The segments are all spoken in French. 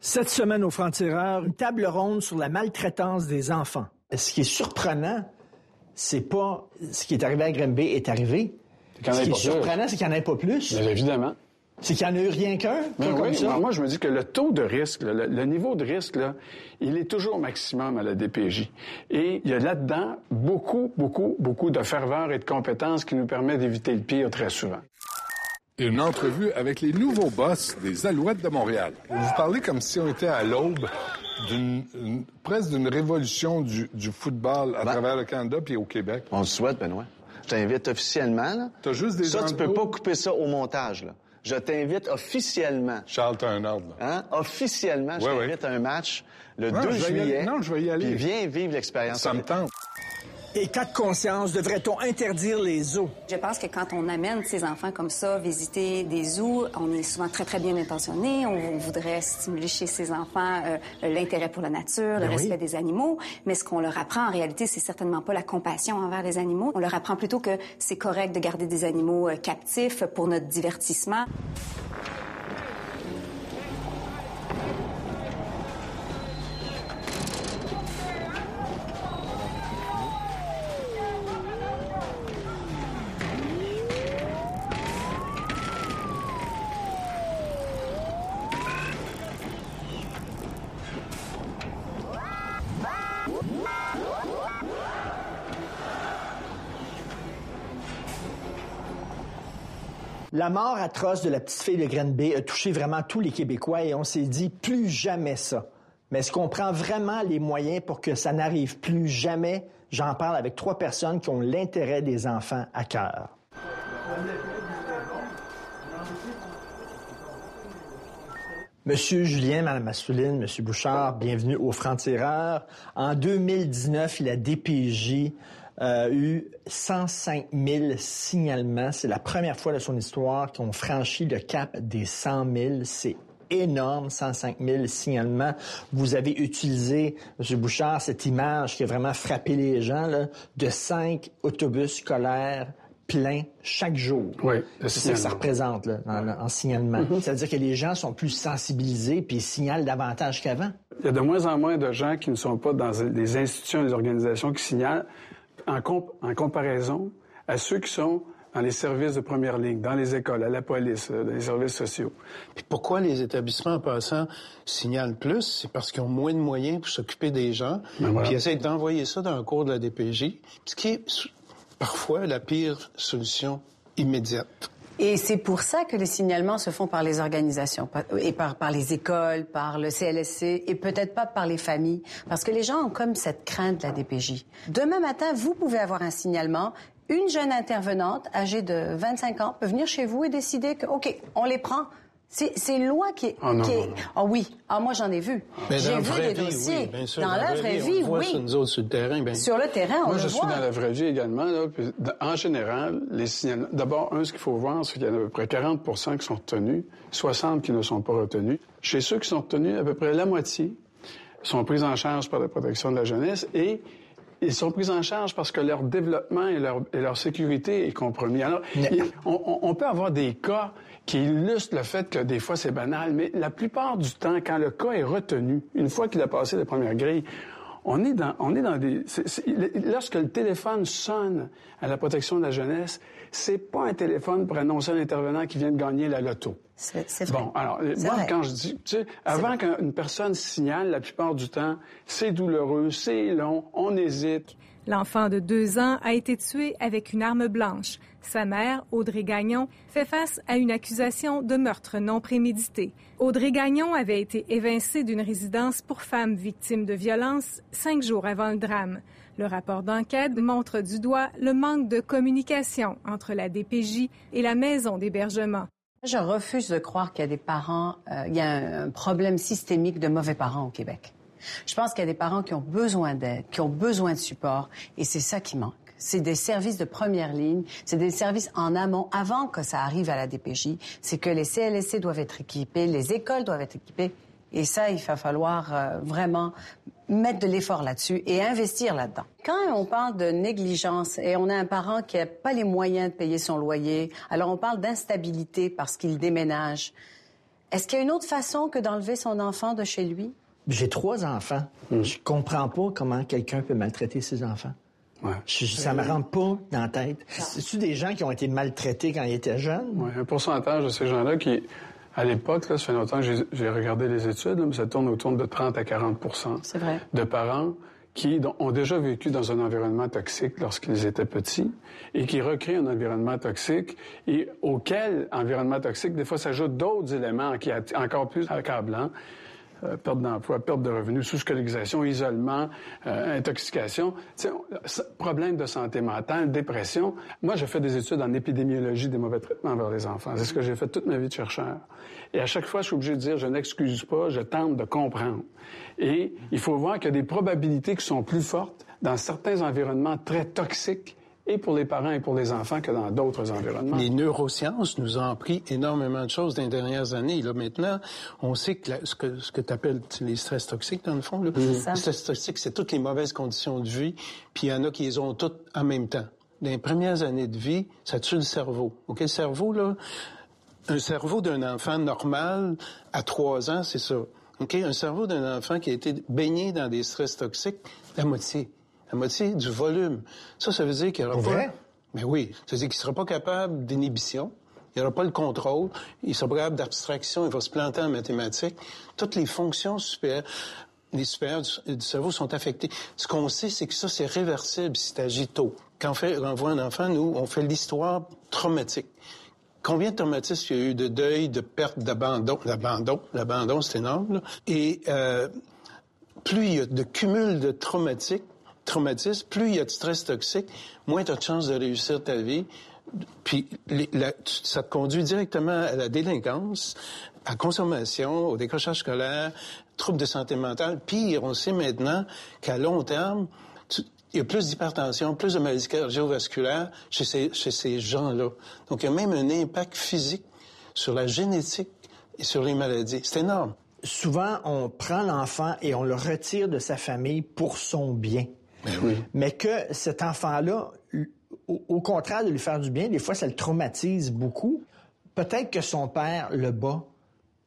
Cette semaine au Franc-Tireur, une table ronde sur la maltraitance des enfants. Ce qui est surprenant, c'est pas ce qui est arrivé à Grimby est arrivé. Ce qui est surprenant, c'est qu'il n'y en ait pas plus. Bien évidemment. C'est qu'il n'y en a eu rien qu'un. Oui, moi, je me dis que le taux de risque, le, le niveau de risque, là, il est toujours maximum à la DPJ. Et il y a là-dedans beaucoup, beaucoup, beaucoup de ferveur et de compétences qui nous permettent d'éviter le pire très souvent. Une entrevue avec les nouveaux boss des Alouettes de Montréal. Vous parlez comme si on était à l'aube d'une une- presque d'une révolution du, du football à Ben- travers le Canada puis au Québec. On le souhaite, Benoît. Je t'invite officiellement. Là. T'as juste des Ça, tu peux pas couper ça au montage. Là. Je t'invite officiellement. Charles, t'as un ordre. là. Hein? Officiellement, je Ouais, ouais. t'invite à un match le Non, 2 je vais y juillet. aller. Non, je vais y aller. Puis viens vivre l'expérience. Ça me tente. Et cas de conscience, devrait-on interdire les zoos? Je pense que quand on amène ces enfants comme ça visiter des zoos, on est souvent très, très bien intentionné. On, voudrait stimuler chez ces enfants euh, l'intérêt pour la nature, le Ben oui. respect des animaux. Mais ce qu'on leur apprend, en réalité, c'est certainement pas la compassion envers les animaux. On leur apprend plutôt que c'est correct de garder des animaux euh, captifs pour notre divertissement. La mort atroce de la petite fille de Granby a touché vraiment tous les Québécois et on s'est dit plus jamais ça. Mais est-ce qu'on prend vraiment les moyens pour que ça n'arrive plus jamais? J'en parle avec trois personnes qui ont l'intérêt des enfants à cœur. Monsieur Julien, Madame Assouline, Monsieur Bouchard, bienvenue au Franc-Tireur. En 2019, la DPJ a eu 105 000 signalements. C'est la première fois de son histoire qu'on franchit le cap des 100 000. C'est énorme, 105 000 signalements. Vous avez utilisé, Monsieur Bouchard, cette image qui a vraiment frappé les gens, là, de cinq autobus scolaires pleins chaque jour. Oui, c'est ça que ça représente là, en, en signalement. C'est-à-dire que les gens sont plus sensibilisés puis ils signalent davantage qu'avant. Il y a de moins en moins de gens qui ne sont pas dans des institutions, des organisations qui signalent en, comp- en comparaison à ceux qui sont dans les services de première ligne, dans les écoles, à la police, euh, dans les services sociaux. Puis pourquoi les établissements en passant signalent plus? C'est parce qu'ils ont moins de moyens pour s'occuper des gens. Ben voilà. Puis ils essaient d'envoyer ça dans un cours de la DPJ, ce qui est parfois la pire solution immédiate. Et c'est pour ça que les signalements se font par les organisations et par, par les écoles, par le CLSC et peut-être pas par les familles. Parce que les gens ont comme cette crainte de la DPJ. Demain matin, vous pouvez avoir un signalement. Une jeune intervenante âgée de 25 ans peut venir chez vous et décider que, OK, on les prend. C'est c'est une loi qui est... Ah non, qui est-. Ah oui. Ah, moi, j'en ai vu. J'ai vu des vie, dossiers. oui, bien sûr. dans la vraie vie, oui. sur nous autres sur le terrain. bien- Sur le terrain, on Moi, le je suis dans la vraie vie également. Là, puis, en général, les signalements... D'abord, un, ce qu'il faut voir, c'est qu'il y en a à peu près 40% qui sont retenus, 60 qui ne sont pas retenus. Chez ceux qui sont retenus, à peu près la moitié sont pris en charge par la protection de la jeunesse et ils sont pris en charge parce que leur développement et leur, et leur sécurité est compromis. Alors, il- on, peut avoir des cas qui illustrent le fait que des fois c'est banal, mais la plupart du temps, quand le cas est retenu, une fois qu'il a passé la première grille, on est dans, on est dans des. lorsque le téléphone sonne à la protection de la jeunesse, c'est pas un téléphone pour annoncer à l'intervenant qui vient de gagner la loto. C'est. Bon, alors, C'est moi, vrai. quand je dis, tu sais, avant qu'une personne signale, la plupart du temps, c'est douloureux, c'est long, on hésite. L'enfant de deux ans a été tué avec une arme blanche. Sa mère, Audrey Gagnon, fait face à une accusation de meurtre non prémédité. Audrey Gagnon avait été évincée d'une résidence pour femmes victimes de violences cinq jours avant le drame. Le rapport d'enquête montre du doigt le manque de communication entre la DPJ et la maison d'hébergement. Je refuse de croire qu'il y a des parents, euh, il y a un, un problème systémique de mauvais parents au Québec. Je pense qu'il y a des parents qui ont besoin d'aide, qui ont besoin de support, et c'est ça qui manque. C'est des services de première ligne, c'est des services en amont, avant que ça arrive à la DPJ. C'est que les CLSC doivent être équipés, les écoles doivent être équipées, et ça, il va falloir euh, vraiment mettre de l'effort là-dessus et investir là-dedans. Quand on parle de négligence et on a un parent qui n'a pas les moyens de payer son loyer, alors on parle d'instabilité parce qu'il déménage. Est-ce qu'il y a une autre façon que d'enlever son enfant de chez lui? J'ai trois enfants. Je comprends pas comment quelqu'un peut maltraiter ses enfants. Ouais. Je- ça me rentre pas dans la tête. C'est-tu des gens qui ont été maltraités quand ils étaient jeunes? Oui, un pourcentage de ces gens-là qui, à l'époque, ça fait longtemps que j'ai- regardé les études, là, mais ça tourne autour de 30 à 40 C'est vrai. de parents qui ont déjà vécu dans un environnement toxique lorsqu'ils étaient petits et qui recréent un environnement toxique et auquel environnement toxique, des fois, s'ajoutent d'autres éléments qui sont encore plus accablants. Euh, perte d'emploi, perte de revenus, sous-scolarisation, isolement, euh, intoxication, problèmes de santé mentale, dépression. Moi, j'ai fait des études en épidémiologie des mauvais traitements envers les enfants. C'est ce que j'ai fait toute ma vie de chercheur. Et à chaque fois, je suis obligé de dire, je n'excuse pas, je tente de comprendre. Et il faut voir qu'il y a des probabilités qui sont plus fortes dans certains environnements très toxiques, et pour les parents et pour les enfants, que dans d'autres environnements. Les neurosciences nous ont appris énormément de choses dans les dernières années. Là, maintenant, on sait que la- ce que, ce que tu appelles les stress toxiques, dans le fond, là, ça. les stress toxiques, c'est toutes les mauvaises conditions de vie, puis il y en a qui les ont toutes en même temps. Dans les premières années de vie, ça tue le cerveau. OK? Le cerveau, là, un cerveau d'un enfant normal à trois ans, c'est ça. OK? Un cerveau d'un enfant qui a été baigné dans des stress toxiques, la moitié. La moitié du volume. Ça, ça veut dire qu'il n'y aura Pour pas... vrai? Mais oui. Ça veut dire qu'il ne sera pas capable d'inhibition. Il n'aura pas le contrôle. Il sera pas capable d'abstraction. Il va se planter en mathématiques. Toutes les fonctions supérieures, les supérieures du, du cerveau sont affectées. Ce qu'on sait, c'est que ça, c'est réversible si tu agis tôt. Quand on, fait, on voit un enfant, nous, on fait l'histoire traumatique. Combien de traumatismes il y a eu de deuil, de perte, d'abandon? L'abandon, l'abandon, c'est énorme. là. Et euh, plus il y a de cumul de traumatiques, plus il y a de stress toxique, moins tu as de chances de réussir ta vie. Puis ça te conduit directement à la délinquance, à la consommation, au décrochage scolaire, troubles de santé mentale. Pire, on sait maintenant qu'à long terme, il y a plus d'hypertension, plus de maladies cardiovasculaires chez ces gens-là. Donc, il y a même un impact physique sur la génétique et sur les maladies. C'est énorme. Souvent, on prend l'enfant et on le retire de sa famille pour son bien. Mais que cet enfant-là, au, au contraire de lui faire du bien, des fois, ça le traumatise beaucoup. Peut-être que son père le bat,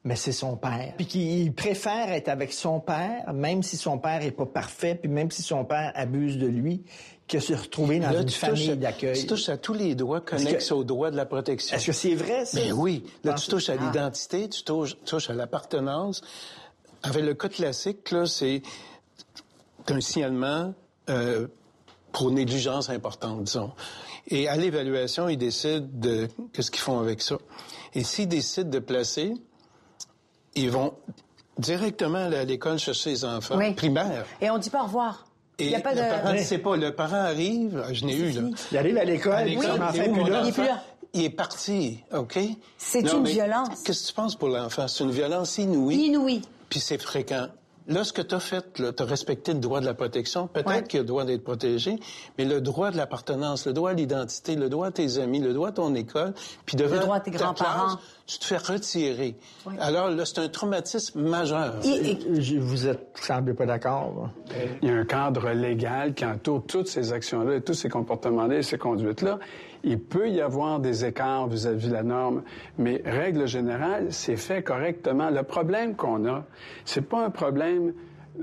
mais c'est son père. Puis qu'il préfère être avec son père, même si son père est pas parfait, puis même si son père abuse de lui, que se retrouver dans Là, une famille d'accueil. Tu touches à tous les droits connexes que- aux droits de la protection. Est-ce que c'est vrai, ça? Ben oui. Là, tu touches à Ah. l'identité, tu touches, tu touches à l'appartenance. Avec le cas classique, là, c'est un signalement euh, pour négligence importante, disons. Et à l'évaluation, ils décident de qu'est-ce qu'ils font avec ça. Et s'ils décident de placer, ils vont directement à l'école chercher les enfants Oui. primaires. Et on dit pas au revoir. Et Il n'y a pas le parent de... ne sait pas. Le parent arrive, je n'ai eu, là. Il arrive à l'école, il est plus là. Il est plus là. Il est parti, OK? C'est Non, une violence. Qu'est-ce que tu penses pour l'enfant? C'est une violence inouïe. Inouï. Puis c'est fréquent. Là, ce que tu as fait, tu as respecté le droit de la protection. Peut-être Ouais. qu'il y a le droit d'être protégé, mais le droit de l'appartenance, le droit à l'identité, le droit à tes amis, le droit à ton école, puis devant Le droit à tes grands-parents. Tu te fais retirer. Alors là, c'est un traumatisme majeur. Et- et- Je- Vous êtes, semblez pas d'accord. Il y a un cadre légal qui entoure toutes ces actions-là et tous ces comportements-là et ces conduites-là. Il peut y avoir des écarts vis-à-vis de la norme, mais règle générale, c'est fait correctement. Le problème qu'on a, c'est pas un problème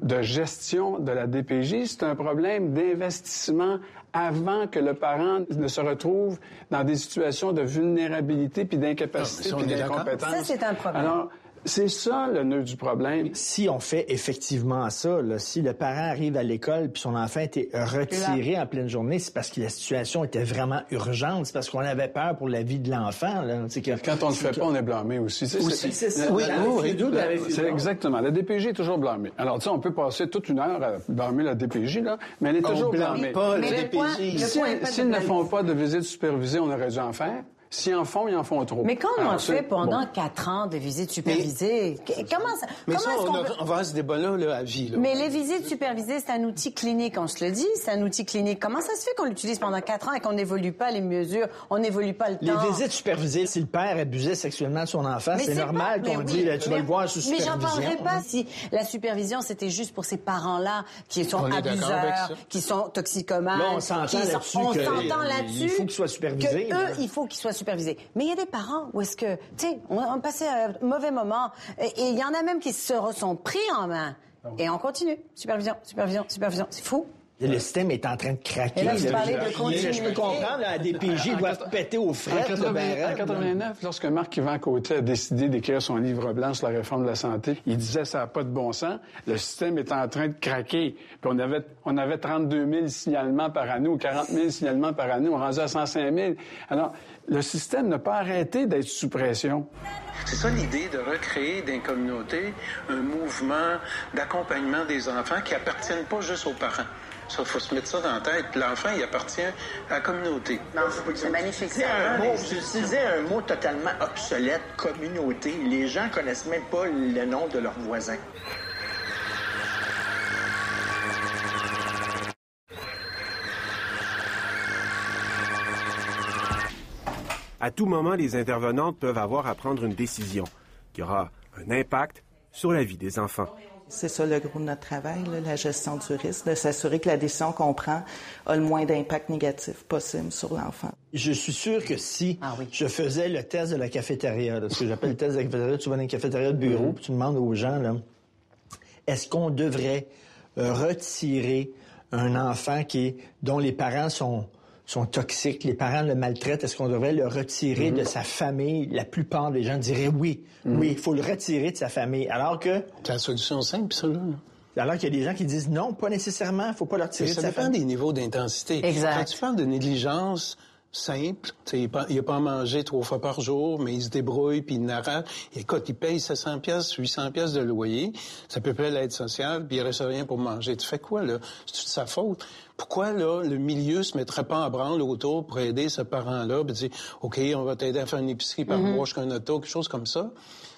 de gestion de la DPJ, c'est un problème d'investissement avant que le parent ne se retrouve dans des situations de vulnérabilité puis d'incapacité Ah, puis d'incompétence. Ça, c'est un problème. Alors, c'est ça le nœud du problème. Si on fait effectivement ça, là, si le parent arrive à l'école puis son enfant était retiré en pleine journée, c'est parce que la situation était vraiment urgente, c'est parce qu'on avait peur pour la vie de l'enfant. là. C'est que- Quand on le fait pas, on est blâmé aussi. C'est- Aussi, c'est ça. Oui, la- oui, oui. C'est exactement. La DPJ est toujours blâmée. Alors, tu sais, on peut passer toute une heure à blâmer la DPJ, là, mais elle est On toujours blâmée. pas Mais la DPJ. Si- S'ils ne font pas de visite supervisée, on aurait dû en faire. S'ils en font, ils en font trop. Mais quand on Alors, a c'est- fait pendant bon. quatre ans de visites supervisées, comment ça, Mais comment ça, est-ce on, qu'on a- peut- on va à ce débat-là là, à vie. Là. Mais les visites supervisées, c'est un outil clinique, on se le dit, c'est un outil clinique. Comment ça se fait qu'on l'utilise pendant quatre ans et qu'on n'évolue pas les mesures, on n'évolue pas le Les temps? visites supervisées, si le père abusait sexuellement de son enfant, Mais c'est normal qu'on mais là, tu vas mais- le voir sous Mais supervision. j'en parlerai pas si la supervision, c'était juste pour ces parents-là qui sont On abuseurs, qui sont toxicomanes. Là, on s'entend qui sont- là-dessus on que, s'entend là-dessus. il faut qu'ils soient supervisés, Que là. eux, il faut qu'ils soient Mais il y a des parents où est-ce que, tu sais, on, on passait un mauvais moment et il y en a même qui se sont pris en main. Et on continue. Supervision, supervision, supervision. C'est fou. Le système est en train de craquer. Et là, vous là. parlez de Je- continuité. Je peux comprendre, la DPJ doit péter aux En, frettes. là, 80 ben en raide. 89, lorsque Marc-Yvan Côté a décidé d'écrire son livre blanc sur la réforme de la santé, il disait ça n'a pas de bon sens. Le système est en train de craquer. Puis on avait, on avait 32 000 signalements par année ou 40 000 signalements par année. On rendait à 105 000. Alors, le système n'a pas arrêté d'être sous pression. C'est ça l'idée de recréer dans les communautés un mouvement d'accompagnement des enfants qui appartiennent pas juste aux parents. Ça, faut se mettre ça dans la tête. L'enfant, il appartient à la communauté. C'est magnifique. C'est un mot, vous utilisez un mot totalement obsolète, communauté. Les gens connaissent même pas le nom de leurs voisins. À tout moment, les intervenantes peuvent avoir à prendre une décision qui aura un impact sur la vie des enfants. C'est ça le gros de notre travail, là, la gestion du risque, de s'assurer que la décision qu'on prend a le moins d'impact négatif possible sur l'enfant. Je suis sûr que si Ah oui. je faisais le test de la cafétéria, là, ce que j'appelle le test de la cafétéria, tu vas dans une cafétéria de bureau, puis tu demandes aux gens, là, est-ce qu'on devrait euh, retirer un enfant qui est, dont les parents sont, sont toxiques, les parents le maltraitent, est-ce qu'on devrait le retirer de sa famille? La plupart des gens diraient oui, oui, il faut le retirer de sa famille. Alors que, C'est la solution simple, ça, là. alors qu'il y a des gens qui disent non, pas nécessairement, il faut pas le retirer Mais de ça sa dépend famille. des niveaux d'intensité. Exact. Quand tu parles de négligence simple, tu sais, il n'a pas, il a pas à manger trois fois par jour, mais il se débrouille, puis il n'arrête. Écoute, il paye 700 pièces, 800 pièces de loyer, c'est à peu près l'aide sociale, puis il reste rien pour manger. Tu fais quoi, là? C'est de sa faute? Pourquoi, là, le milieu se mettrait pas en branle autour pour aider ce parent-là, puis dire, OK, on va t'aider à faire une épicerie par mois jusqu'à un auto, quelque chose comme ça?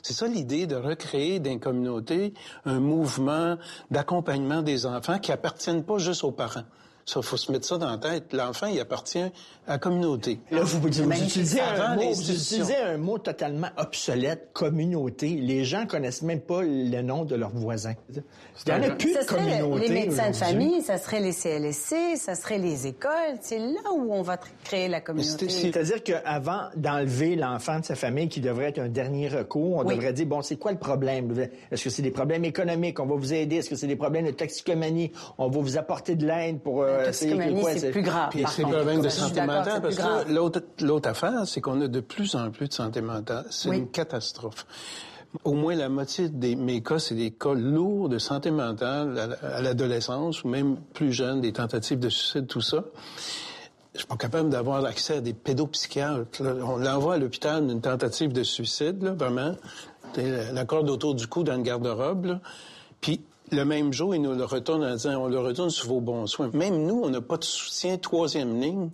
C'est ça l'idée de recréer dans les communautés un mouvement d'accompagnement des enfants qui appartiennent pas juste aux parents. Ça, faut se mettre ça dans la tête. L'enfant, il appartient à la communauté. Là, vous, vous, vous utilisez, Avant un mot, vous utilisez un mot totalement obsolète, communauté. Les gens connaissent même pas le nom de leurs voisins. Il n'y en a plus de Ça serait communauté. les médecins de famille, ça serait les CLSC, ça serait les écoles. C'est là où on va créer la communauté. C'est-à-dire qu'avant d'enlever l'enfant de sa famille, qui devrait être un dernier recours, on Oui. devrait dire, bon, c'est quoi le problème? Est-ce que c'est des problèmes économiques? On va vous aider. Est-ce que c'est des problèmes de toxicomanie? On va vous apporter de l'aide pour... euh, C'est plus grave. Puis c'est contre. problème de santé mentale, parce que l'autre, affaire, c'est qu'on a de plus en plus de santé mentale. C'est Oui. une catastrophe. Au moins la moitié de mes cas, c'est des cas lourds de santé mentale à, l'adolescence ou même plus jeune, des tentatives de suicide, tout ça. Je suis pas capable d'avoir accès à des pédopsychiatres. là. On l'envoie à l'hôpital d'une tentative de suicide, là, vraiment. La corde autour du cou dans le garde-robe. Puis le même jour, il nous le retourne en disant on le retourne sous vos bons soins. Même nous, on n'a pas de soutien troisième ligne.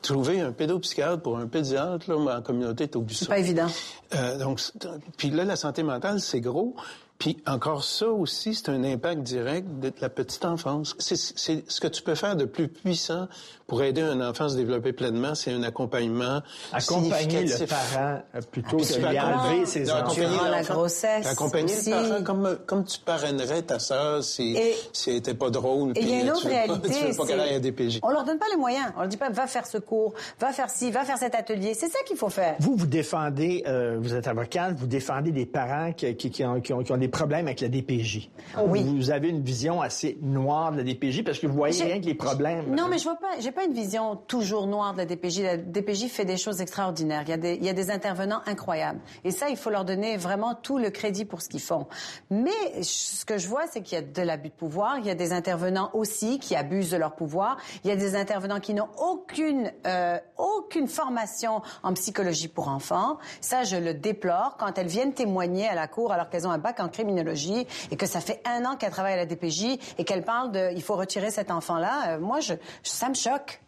Trouver un pédopsychiatre pour un pédiatre là, en communauté. C'est pas évident. Euh, donc, c'est- puis là, la santé mentale, c'est gros. Puis encore ça aussi, c'est un impact direct de la petite enfance. C'est ce que tu peux faire de plus puissant pour aider un enfant à se développer pleinement, c'est un accompagnement Accompagner le parent euh, plutôt que de lui enlever ses enfants. Durant la grossesse Accompagner aussi. le parent comme, comme tu parrainerais ta sœur si, si elle était pas drôle. Et il y a une euh, autre tu pas- réalité. Tu veux pas qu'elle c'est- aille à DPJ. On leur donne pas les moyens. On leur dit pas va faire ce cours, va faire ci, va faire cet atelier. C'est ça qu'il faut faire. Vous, vous défendez, euh, vous êtes avocate, vous défendez des parents qui, qui- qui ont, qui ont- qui ont des problèmes avec la DPJ. Oui. Vous avez une vision assez noire de la DPJ parce que vous voyez rien que les problèmes. Non, mais je vois pas. J'ai pas une vision toujours noire de la DPJ. La DPJ fait des choses extraordinaires. Il y a des, il y a des intervenants incroyables. Et ça, il faut leur donner vraiment tout le crédit pour ce qu'ils font. Mais ce que je vois, c'est qu'il y a de l'abus de pouvoir. Il y a des intervenants aussi qui abusent de leur pouvoir. Il y a des intervenants qui n'ont aucune euh, aucune formation en psychologie pour enfants. Ça, je le déplore quand elles viennent témoigner à la cour alors qu'elles ont un bac en criminologie et que ça fait un an qu'elles travaillent à la DPJ et qu'elles parlent de il faut retirer cet enfant-là. Euh, moi, je, ça me choque.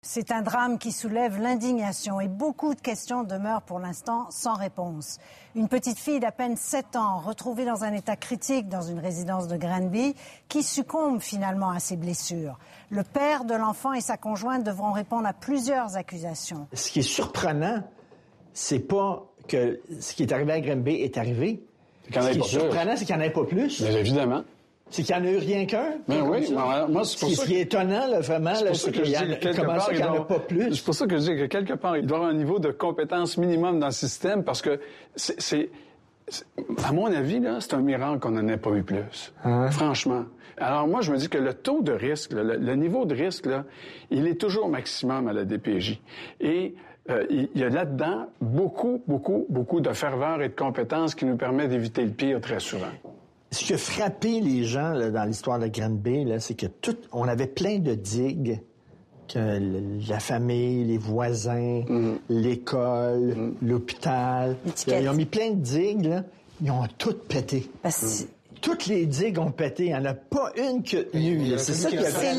C'est un drame qui soulève l'indignation et beaucoup de questions demeurent pour l'instant sans réponse. Une petite fille d'à peine 7 ans, retrouvée dans un état critique dans une résidence de Granby, qui succombe finalement à ses blessures. Le père de l'enfant et sa conjointe devront répondre à plusieurs accusations. Ce qui est surprenant, c'est pas que ce qui est arrivé à Granby est arrivé. Qu'il y en Ce qui est pas surprenant, c'est qu'il n'y en ait pas plus. Mais évidemment. C'est qu'il n'y en a eu rien qu'un. Ben oui, moi, c'est pour ce ça. Ce qui est étonnant, là, vraiment, c'est c'est qu'il y en a, pas plus? C'est pour ça que je dis que quelque part, il doit y avoir un niveau de compétence minimum dans le système parce que c'est, c'est- c'est- à mon avis, là, c'est un miracle qu'on n'en ait pas eu plus. Franchement. Alors moi, je me dis que le taux de risque, là, le, le niveau de risque, là, il est toujours maximum à la DPJ. Et euh, il y a là-dedans beaucoup, beaucoup, beaucoup de ferveur et de compétences qui nous permettent d'éviter le pire très souvent. Ce qui a frappé les gens là, dans l'histoire de Granby, là, c'est que tout, on avait plein de digues que le- la famille, les voisins, l'école, l'hôpital, L'étiquette. ils ont mis plein de digues, là, ils ont toutes pété. Parce Toutes les digues ont pété. Il n'y en a pas une qui a tenu. C'est ça qui qui a fait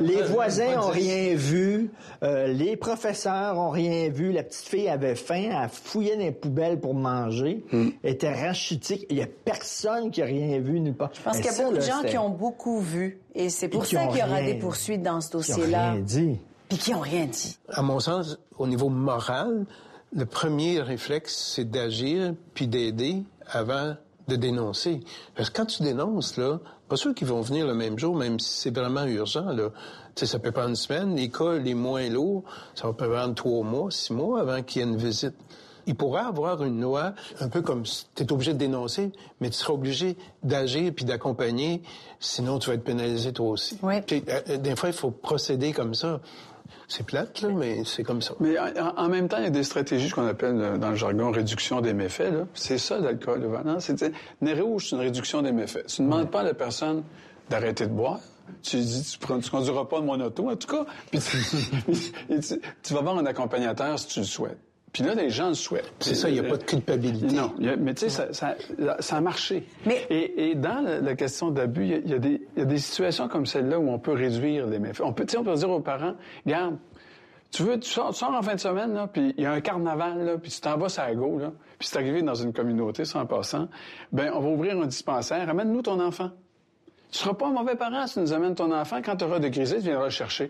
Les voisins pas ont dix. rien vu. Euh, les professeurs ont rien vu. La petite fille avait faim. Elle fouillait dans les poubelles pour manger. Hmm. Elle était rachitique. Il n'y a personne qui a rien vu nulle part. Je pense qu'il y a beaucoup de gens qui ont beaucoup vu. Et c'est pour qui ça qu'il y aura rien- des poursuites dans ce Qui ont dossier-là. rien dit. Puis qui n'ont rien dit. À mon sens, au niveau moral, le premier réflexe, c'est d'agir puis d'aider avant de dénoncer. Parce que quand tu dénonces, là, pas sûr qu'ils vont venir le même jour, même si c'est vraiment urgent, là. Tu sais, ça peut prendre une semaine. Les cas les moins lourds, ça va peut prendre trois mois, six mois avant qu'il y ait une visite. Il pourrait avoir une loi, un peu comme tu es obligé de dénoncer, mais tu seras obligé d'agir puis d'accompagner, sinon tu vas être pénalisé toi aussi. Tu sais, euh, Des fois, il faut procéder comme ça. C'est plate, là, mais c'est comme ça. Mais en, en même temps, il y a des stratégies qu'on appelle euh, dans le jargon réduction des méfaits. C'est ça l'alcool, le nez rouge, c'est une réduction des méfaits. Tu ne demandes pas à la personne d'arrêter de boire. Tu lui dis, tu, prends, tu conduiras pas de mon auto, en tout cas. Puis tu- tu vas voir un accompagnateur si tu le souhaites. Puis là, les gens le souhaitent. C'est ça, il y a pas de culpabilité. Non, il y a- mais tu sais, ça, ça, ça a marché. Et, et dans la, la question d'abus, il y a- il y, a des- il y a des situations comme celle-là où on peut réduire les méfaits. On peut, tu sais, on peut dire aux parents, regarde, tu veux, tu sors, tu sors en fin de semaine, là, puis il y a un carnaval, là, puis tu t'en vas la go, là, puis c'est arrivé dans une communauté, ça en passant, ben on va ouvrir un dispensaire, amène-nous ton enfant. Tu seras pas un mauvais parent si tu nous amènes ton enfant. Quand tu auras de crisé, tu viendras le chercher.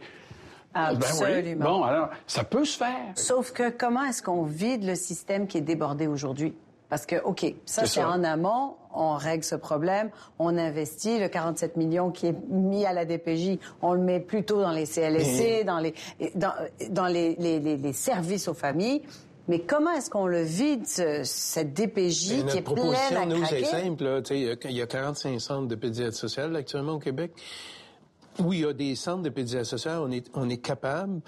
Ben oui. Absolument. Bon, alors, ça peut se faire. Sauf que comment est-ce qu'on vide le système qui est débordé aujourd'hui? Parce que, OK, ça, C'est c'est ça. en amont, on règle ce problème, on investit le 47 millions qui est mis à la DPJ, on le met plutôt dans les CLSC, dans les, dans, dans les, les- les- les services aux familles. Mais comment est-ce qu'on le vide, ce- cette DPJ qui est pleine proposition, à nous, c'est craquer? simple. là. Tu sais, il y a- il y a 45 centres de pédiatrie sociale actuellement au Québec. Où il y a des centres de pédiatrie sociale, on est, on est capable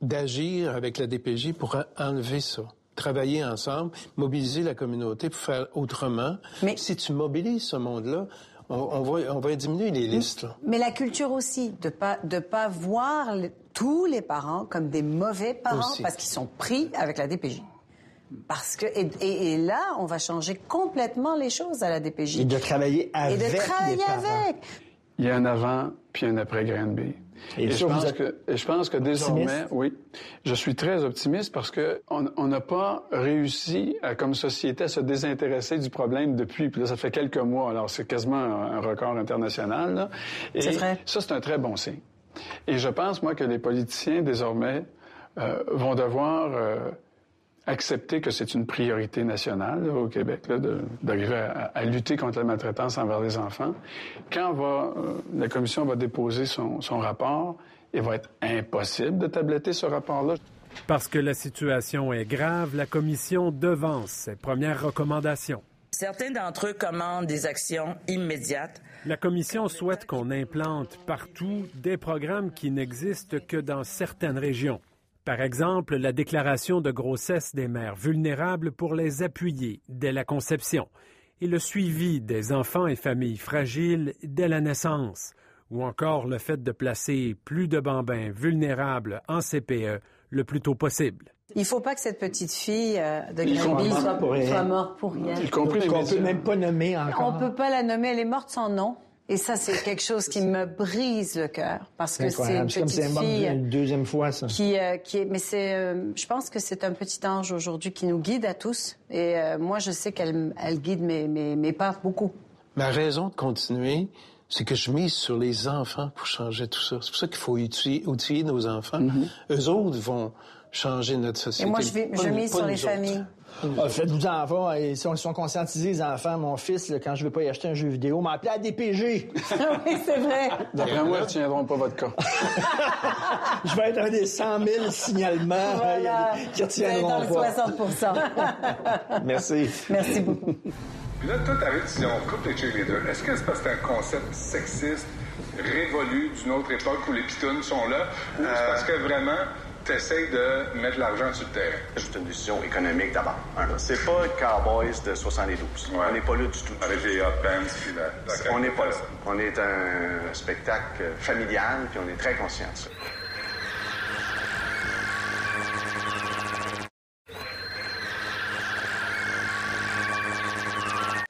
d'agir avec la DPJ pour en- enlever ça. Travailler ensemble, mobiliser la communauté pour faire autrement. Mais si tu mobilises ce monde-là, on, on va, on va diminuer les listes. là. Mais la culture aussi, de pas de pas voir le- tous les parents comme des mauvais parents Aussi. parce qu'ils sont pris avec la DPJ. Parce que et, et- et là, on va changer complètement les choses à la DPJ. Et de travailler avec Et de travailler les parents. avec. Il y a un avant puis un après Granby. Et Et, ça, je vous pense êtes que, et je pense que désormais, oui, je suis très optimiste parce que on on n'a pas réussi, à, comme société, à se désintéresser du problème depuis. Puis là, ça fait quelques mois. Alors, c'est quasiment un, record international. là. Et C'est vrai. ça, c'est un très bon signe. Et je pense, moi, que les politiciens, désormais, euh, vont devoir euh, accepter que c'est une priorité nationale là, au Québec d'arriver à, à lutter contre la maltraitance envers les enfants. Quand va, euh, la commission va déposer son, son rapport, il va être impossible de tabletter ce rapport-là. Parce que la situation est grave, la commission devance ses premières recommandations. Certains d'entre eux commandent des actions immédiates. La commission souhaite qu'on implante partout des programmes qui n'existent que dans certaines régions. Par exemple, la déclaration de grossesse des mères vulnérables pour les appuyer dès la conception et le suivi des enfants et familles fragiles dès la naissance, ou encore le fait de placer plus de bambins vulnérables en CPE le plus tôt possible. Il faut pas que cette petite fille euh, de Y Granby compris soit, pour rien. soit morte pour rien. Qu'on peut même pas nommer encore. On peut pas la nommer, elle est morte sans nom. Et ça, c'est quelque chose qui me brise le cœur parce que c'est une comme petite morte fille une deuxième fois, ça. qui, euh, qui est. Mais c'est, euh, je pense que c'est un petit ange aujourd'hui qui nous guide à tous. Et euh, moi, je sais qu'elle elle guide mes, mes, mes pas beaucoup. Ma raison de continuer, c'est que je mise sur les enfants pour changer tout ça. C'est pour ça qu'il faut outiller, outiller nos enfants. Eux autres vont changer notre Et société. moi, je, vais, mise sur les autres. familles. Ah, Faites-vous en pas. Ils sont, ils sont conscientisés, les enfants. Mon fils, là, quand je veux pas y acheter un jeu vidéo, m'a appelé à DPG. oui, c'est vrai. D'après moi, ils ne tiendront pas votre cas. je vais être un des 100 000 signalements Voilà. euh, qui êtes retiendront dans le pas. 60 Merci. Merci beaucoup. Puis là, toi, t'arrives, tu dis, on coupe les cheerleaders. Est-ce que c'est parce que c'est un concept sexiste, révolu d'une autre époque où les pitounes sont là, ou c'est parce que vraiment, t'essayes de mettre l'argent sur le terrain? C'est une décision économique d'abord. Là. C'est pas Cowboys de 72. On n'est pas là du tout. Avec les hot pants puis la, la On n'est pas là. On est un spectacle familial, puis on est très conscient de ça.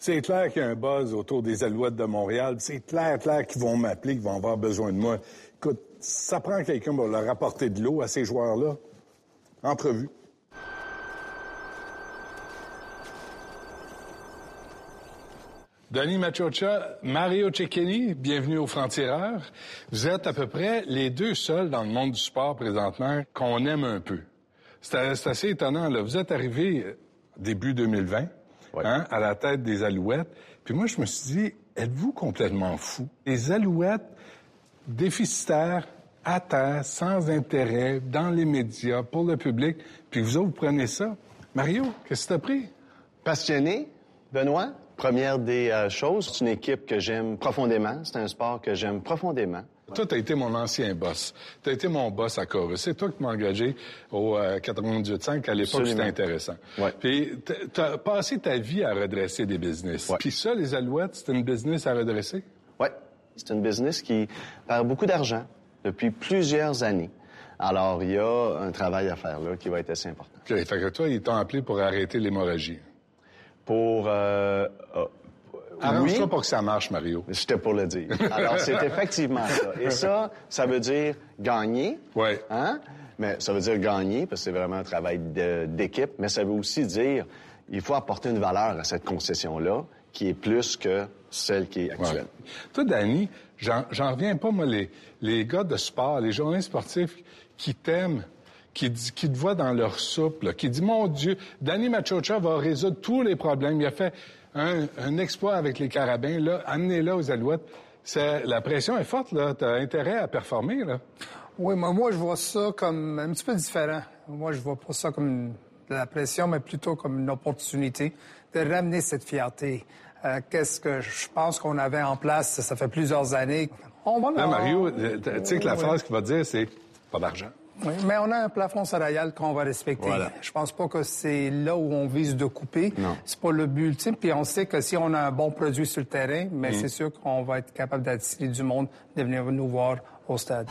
C'est clair qu'il y a un buzz autour des Alouettes de Montréal. C'est clair, clair qu'ils vont m'appeler, qu'ils vont avoir besoin de moi. Écoute, ça prend quelqu'un pour leur apporter de l'eau à ces joueurs-là. Entrevue. Denis Machocha, Mario Cecchini, bienvenue aux Francs-Tireurs. Vous êtes à peu près les deux seuls dans le monde du sport présentement qu'on aime un peu. C'est assez étonnant, là. Vous êtes arrivé euh, début 2020, hein, à la tête des Alouettes. Puis moi, je me suis dit, êtes-vous complètement fou? Les Alouettes déficitaires, à terre, sans intérêt, dans les médias, pour le public, puis vous autres, vous prenez ça. Mario, qu'est-ce que t'as pris? Passionné, Benoît. Première des euh, choses, c'est une équipe que j'aime profondément. C'est un sport que j'aime profondément. Toi, t'as été mon ancien boss. T'as été mon boss à Chorus. C'est toi qui m'as engagé au euh, 98.5. À l'époque, c'était intéressant. Puis t- t'as passé ta vie à redresser des business. Puis ça, les Alouettes, c'est une business à redresser? Oui. C'est une business qui perd beaucoup d'argent depuis plusieurs années. Alors, il y a un travail à faire là qui va être assez important. OK. Fait que toi, ils t'ont appelé pour arrêter l'hémorragie. Pour... Euh, euh, Arrange-toi oui. pour que ça marche, Mario. J'étais pour le dire. Alors, c'est effectivement ça. Et ça, ça veut dire gagner. Oui. Hein? Mais ça veut dire gagner, parce que c'est vraiment un travail d'équipe, mais ça veut aussi dire il faut apporter une valeur à cette concession-là qui est plus que celle qui est actuelle. Ouais. Toi, Danny, j'en reviens pas, moi, les, les gars de sport, les journalistes sportifs qui t'aiment, qui, te voient dans leur soupe, là, qui disent, mon Dieu, Danny Machocha va résoudre tous les problèmes. Il a fait un, un exploit avec les carabins, là, amenez-le aux Alouettes. C'est- La pression est forte, là. T'as intérêt à performer, là. Oui, moi, moi, je vois ça comme un petit peu différent. Moi, je vois pas ça comme de la pression, mais plutôt comme une opportunité de ramener cette fierté. Euh, Qu'est-ce que je pense qu'on avait en place, ça fait plusieurs années. On va Là, on- Mario, euh, tu sais que la Oui. phrase qu'il va dire, c'est pas d'argent. Oui, mais on a un plafond salarial qu'on va respecter. Voilà. Je pense pas que c'est là où on vise de couper. C'est pas le but ultime. Puis on sait que si on a un bon produit sur le terrain, mais Mm. c'est sûr qu'on va être capable d'attirer du monde de venir nous voir au stade.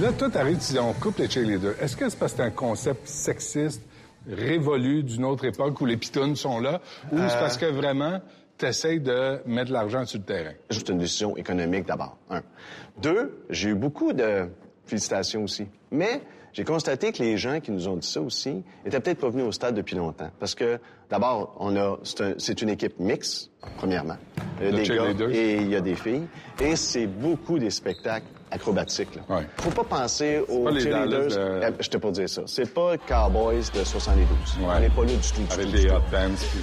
Là, toi, t'arrives, tu dis, on coupe les cheerleaders. Est-ce que c'est parce que c'est un concept sexiste, révolu d'une autre époque où les pitounes sont là, ou c'est Euh. parce que vraiment, t'essayes de mettre de l'argent sur le terrain? Juste une décision économique d'abord. Un. Deux, j'ai eu beaucoup de félicitations aussi. Mais j'ai constaté que les gens qui nous ont dit ça aussi étaient peut-être pas venus au stade depuis longtemps. Parce que, d'abord, on a, c'est, un- c'est une équipe mixte, premièrement. Il y a des gars et il y a des filles. Et c'est beaucoup des spectacles acrobatiques. Là. Faut pas penser aux pas cheerleaders. De- Eh, Je t'ai pas dire ça. C'est pas Cowboys de 72. On n'est pas là du tout. du Avec tout, les du hot pants puis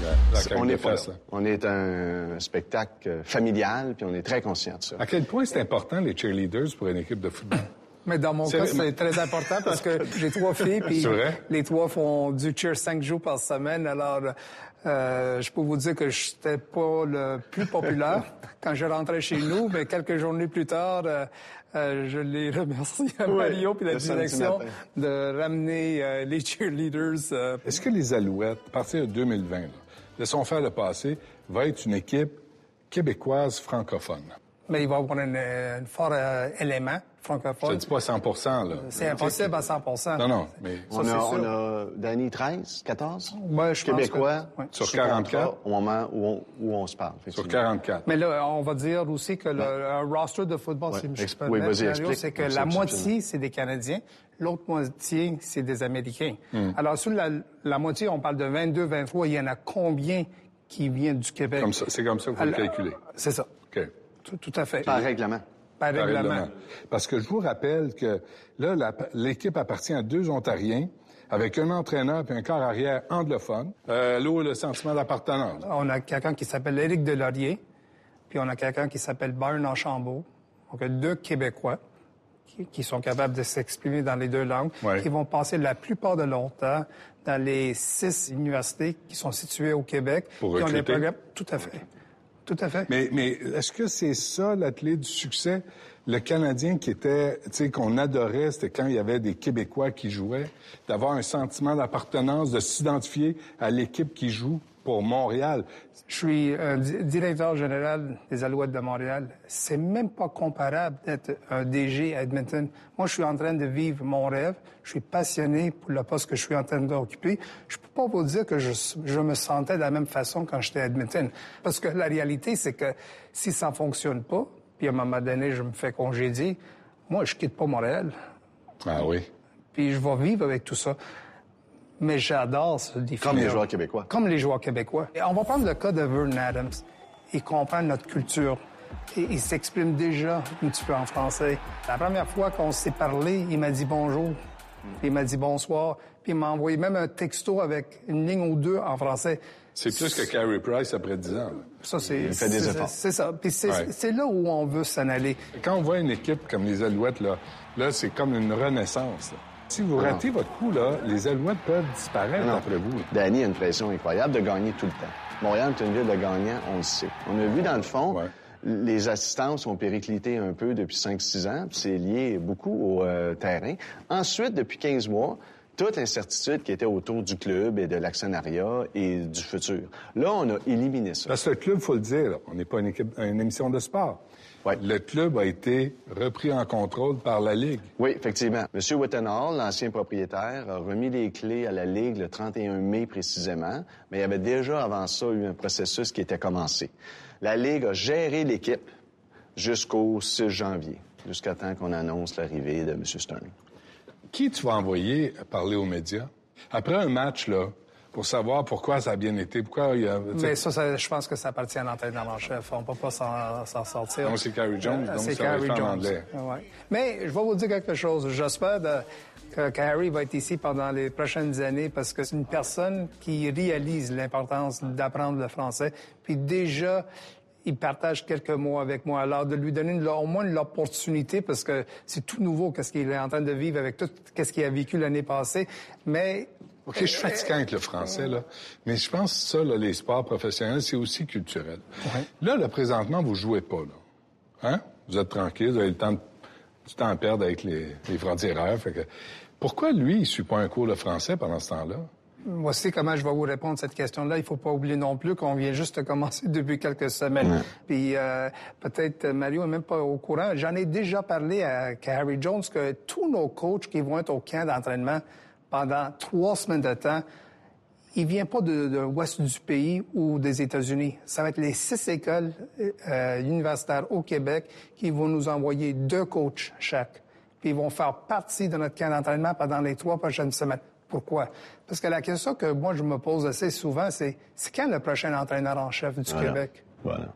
la, on de n'est pas là. On est un spectacle euh, familial, puis on est très conscient de ça. À quel point c'est important, les cheerleaders, pour une équipe de football? Mais dans mon C'est cas, c'est très important parce que j'ai trois filles, puis les trois font du cheer cinq jours par semaine. Alors, euh, je peux vous dire que je n'étais pas le plus populaire quand je rentrais chez nous, mais quelques journées plus tard, euh, euh, je les remercie à Mario puis la direction de ramener les cheerleaders. Est-ce que les Alouettes, à partir de 2020, là, laissons faire le passé, va être une équipe québécoise francophone? mais il va y avoir un, un fort euh, élément Je francophone. ne dis pas 100 là. C'est impossible à 100% Non, non, mais... Ça, On c'est a, sûr. on a Danny 13, 14 Ouais, je pense Québécois que-. Sur sous 44? contrat Au moment où on, où on se parle. Sur 44. Mais là, on va dire aussi que le un roster de football, Ouais. si je peux oui, me c'est que la c'est moitié, c'est des Canadiens, l'autre moitié, c'est des Américains. Hmm. Alors, sur la, la moitié, on parle de 22, 23, il y en a combien qui viennent du Québec? Comme ça, c'est comme ça qu'il faut le calculer. C'est ça. OK. Tout, tout à fait. Par règlement. Par règlement. Parce que je vous rappelle que là, l'équipe appartient à deux Ontariens, avec un entraîneur et un corps arrière anglophone. Euh, l'eau, le sentiment d'appartenance. On a quelqu'un qui s'appelle Éric Delaurier, puis on a quelqu'un qui s'appelle Byron Archambault. Donc, deux Québécois qui, sont capables de s'exprimer dans les deux langues, qui vont passer la plupart de leur temps dans les six universités qui sont situées au Québec. Pour qui ont des programmes... Tout à fait. Tout à fait. Mais, est-ce que c'est ça la clé du succès? Le Canadien qui était, tu sais, qu'on adorait, c'était quand il y avait des Québécois qui jouaient, d'avoir un sentiment d'appartenance, de s'identifier à l'équipe qui joue pour Montréal. Je suis euh, directeur général des Alouettes de Montréal. C'est même pas comparable d'être un DG à Edmonton. Moi, je suis en train de vivre mon rêve. Je suis passionné pour le poste que je suis en train d'occuper. Je peux pas vous dire que je, je, me sentais de la même façon quand j'étais à Edmonton. Parce que la réalité, c'est que si ça fonctionne pas, puis à un moment donné, je me fais congédier, moi, je quitte pas Montréal. Ah oui. Puis je vais vivre avec tout ça mais j'adore ce défi. Comme les joueurs québécois. Comme les joueurs québécois. Et on va prendre le cas de Vern Adams. Il comprend notre culture. Et il s'exprime déjà un petit peu en français. La première fois qu'on s'est parlé, il m'a dit bonjour. il m'a dit bonsoir. Puis il m'a envoyé même un texto avec une ligne ou deux en français. C'est plus que Carey Price après 10 ans. Ça, c'est. C'est ça. Puis c'est là où on veut s'en aller. Quand on voit une équipe comme les Alouettes, là, là c'est comme une renaissance. Si vous ratez votre coup, là, les Alouettes peuvent disparaître après vous. Danny a une pression incroyable de gagner tout le temps. Montréal est une ville de gagnants, on le sait. On a vu dans le fond, les assistances ont périclité un peu depuis 5-6 ans, c'est lié beaucoup au euh, terrain. Ensuite, depuis 15 mois, toute l'incertitude qui était autour du club et de l'actionnariat et du futur. Là, on a éliminé ça. Parce que le club, faut le dire, on n'est pas une, une émission de sport. Le club a été repris en contrôle par la Ligue. Oui, effectivement. M. Wittenhall, l'ancien propriétaire, a remis les clés à la Ligue le 31 mai précisément, mais il y avait déjà avant ça eu un processus qui était commencé. La Ligue a géré l'équipe jusqu'au 6 janvier, jusqu'à temps qu'on annonce l'arrivée de M. Stern. Qui tu vas envoyer parler aux médias? Après un match, là, pour savoir pourquoi ça a bien été, pourquoi il y a... Mais ça, je pense que ça appartient à l'entraîneur-chef. On ne peut pas s'en sortir. Non, c'est Carrie Jones, donc c'est Carrie Jones. En anglais. Ouais. Mais je vais vous dire quelque chose. J'espère que Carrie va être ici pendant les prochaines années parce que c'est une personne qui réalise l'importance d'apprendre le français. Puis déjà, il partage quelques mots avec moi. Alors, de lui donner au moins l'opportunité, parce que c'est tout nouveau, qu'est-ce qu'il est en train de vivre avec tout, qu'est-ce qu'il a vécu l'année passée. Mais OK, je suis fatiguant avec le français, là. Mais je pense que ça, là, les sports professionnels, c'est aussi culturel. Là, là, présentement, vous jouez pas, là. Hein? Vous êtes tranquille, vous avez le temps de, du temps à perdre avec les, les que, pourquoi, lui, il suit pas un cours de français pendant ce temps-là? Voici comment je vais vous répondre à cette question-là. Il faut pas oublier non plus qu'on vient juste de commencer depuis quelques semaines. Puis euh, peut-être Mario n'est même pas au courant. J'en ai déjà parlé à Harry Jones que tous nos coachs qui vont être au camp d'entraînement pendant trois semaines de temps. Il vient pas de, l'ouest du pays ou des États-Unis. Ça va être les six écoles euh, universitaires au Québec qui vont nous envoyer deux coachs chaque. Puis ils vont faire partie de notre camp d'entraînement pendant les trois prochaines semaines. Pourquoi? Parce que la question que moi je me pose assez souvent, c'est c'est quand le prochain entraîneur en chef du Québec? Voilà.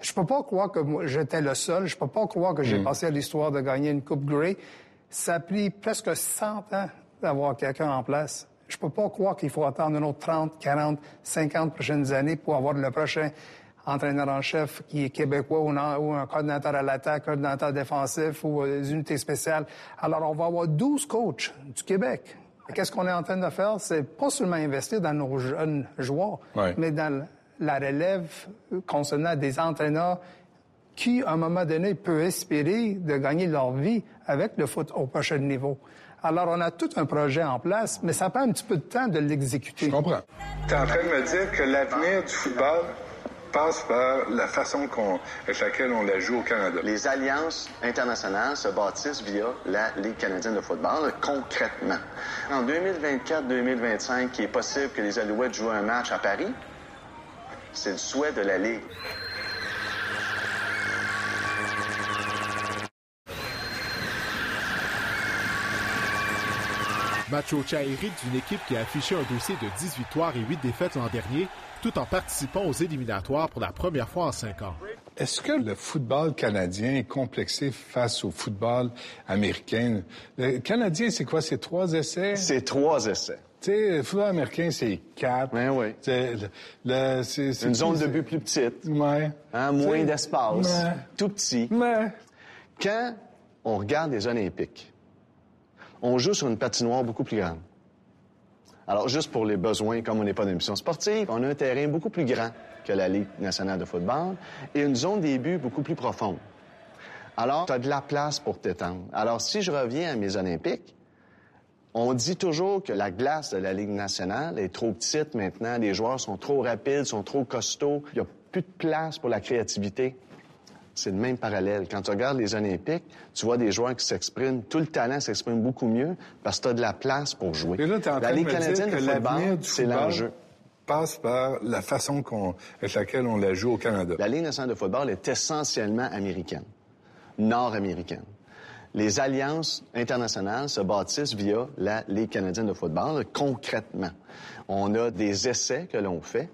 Je peux pas croire que j'étais le seul. Je peux pas croire que j'ai mm. passé à l'histoire de gagner une Coupe Grey. Ça a pris presque 100 ans d'avoir quelqu'un en place. Je peux pas croire qu'il faut attendre une autre 30, 40, 50 prochaines années pour avoir le prochain entraîneur en chef qui est québécois ou, un coordinateur à l'attaque, coordinateur défensif ou des unités spéciales. Alors, on va avoir 12 coachs du Québec. Qu'est-ce qu'on est en train de faire? C'est pas seulement investir dans nos jeunes joueurs, mais dans la relève concernant des entraîneurs qui, à un moment donné, peut espérer de gagner leur vie avec le foot au prochain niveau. Alors, on a tout un projet en place, mais ça prend un petit peu de temps de l'exécuter. Je comprends. Tu es en train de me dire que l'avenir du football passe par la façon avec laquelle on la joue au Canada. Les alliances internationales se bâtissent via la Ligue canadienne de football, concrètement. En 2024-2025, il est possible que les Alouettes jouent un match à Paris? C'est le souhait de la Ligue. Machocha hérite d'une équipe qui a affiché un dossier de 10 victoires et 8 défaites l'an dernier, tout en participant aux éliminatoires pour la première fois en cinq ans. Est-ce que le football canadien est complexé face au football américain? Le Canadien, c'est quoi? C'est trois essais? C'est trois essais. Tu sais, le football américain, c'est quatre. Ben oui. Une zone de but plus petite. Ouais. Hein, moins d'espace. Ouais. Tout petit. Ouais. Quand on regarde les Olympiques, on joue sur une patinoire beaucoup plus grande. Alors, juste pour les besoins, comme on n'est pas une émission sportive, on a un terrain beaucoup plus grand que la Ligue nationale de football et une zone des buts beaucoup plus profonde. Alors, tu as de la place pour t'étendre. Alors, si je reviens à mes Olympiques, on dit toujours que la glace de la Ligue nationale est trop petite maintenant. Les joueurs sont trop rapides, sont trop costauds. Il n'y a plus de place pour la créativité. C'est le même parallèle. Quand tu regardes les Olympiques, tu vois des joueurs qui s'expriment. Tout le talent s'exprime beaucoup mieux parce que tu as de la place pour jouer. Et là, tu es en la train de Ligue dire canadienne que de l'avenir du c'est l'enjeu. passe par la façon qu'on, avec laquelle on la joue au Canada. La Ligue nationale de football est essentiellement américaine, nord-américaine. Les alliances internationales se bâtissent via la Ligue canadienne de football concrètement. On a des essais que l'on fait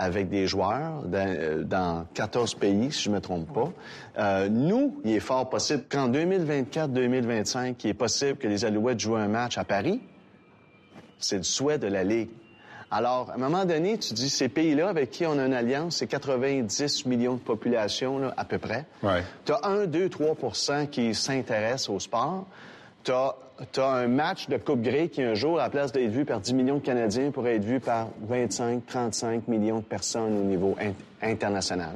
avec des joueurs dans, euh, dans 14 pays, si je ne me trompe pas. Euh, nous, il est fort possible qu'en 2024-2025, il est possible que les Alouettes jouent un match à Paris. C'est le souhait de la Ligue. Alors, à un moment donné, tu dis, ces pays-là avec qui on a une alliance, c'est 90 millions de population, là, à peu près. Ouais. Tu as 1, 2, 3% qui s'intéressent au sport. Tu as, un match de Coupe Grey qui, un jour, à la place d'être vu par 10 millions de Canadiens, pourrait être vu par 25, 35 millions de personnes au niveau in- international.